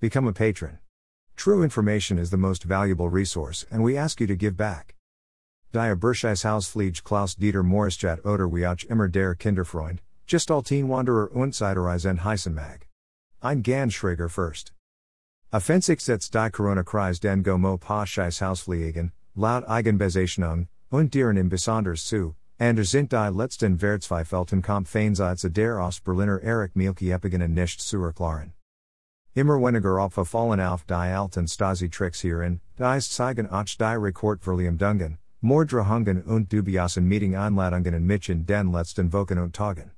Become a patron. True information is the most valuable resource, and we ask you to give back. Die Hausfliege Klaus Dieter Maurischat oder wie auch immer der Kinderfreund, Gestalten Wanderer und Zeitreisen heißen mag. Ein ganz schräger first. Setzt die Corona-Krise den GoMoPa Hausfliegen, laut Eigenbezeichnung, und deren im Besonders zu, Anders sind die letzten Wertzweifelten Kampfeinsatz der Ostberliner Erich Mielke Epigenen nicht zu erklären. Immer weniger Opfer fallen auf die alten Stasi-Tricks hierin, die zeigen auch die Rekordverleumdungen, Mordrehungen und dubiasen Meeting-Einladungen mich in den letzten Wochen und Tagen.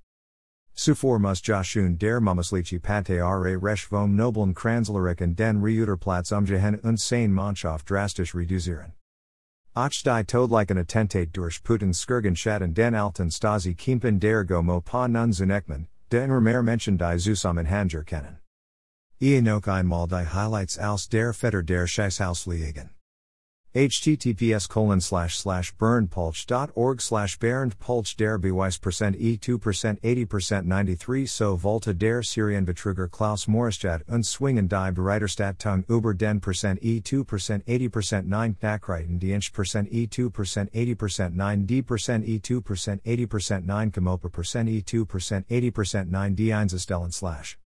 Zuvor muss Joshun der Mamaslici Pate Are Resch vom Noblen Kranzlerich und den Reuterplatz umgehen und seine Mannschaft drastisch reduzieren. Auch die Todlichen Attentate durch Putin Skirgen Schatten den alten Stasi Kiempen der GoMoPa Nun Zunekman, den mehr Menschen die Zusammenhanger kennen. Noch einmal die Highlights aus der Feder der Scheisshausliegen https colon slash slash berndpulch.org slash berndpulch der Beweis percent e2 percent 80 percent 93 so volta der Syrian Betrüger Klaus Morrisstadt und Swingen die Bereiterstattung über den percent e2 percent 80 percent 9 Nachrichten die inch percent e2 percent 80 percent 9 d percent e2 percent 80 percent 9 Komopa percent e2 percent 80 percent 9 d Einzelstellen slash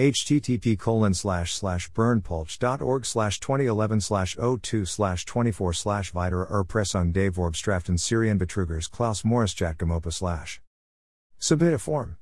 http colon slash slash berndpulch.org slash 2011 slash 02 slash 24 slash weiter Erpressung des Vorbstraften Syrian Betrügers Klaus Morris Chatgamopa slash. Submit a form.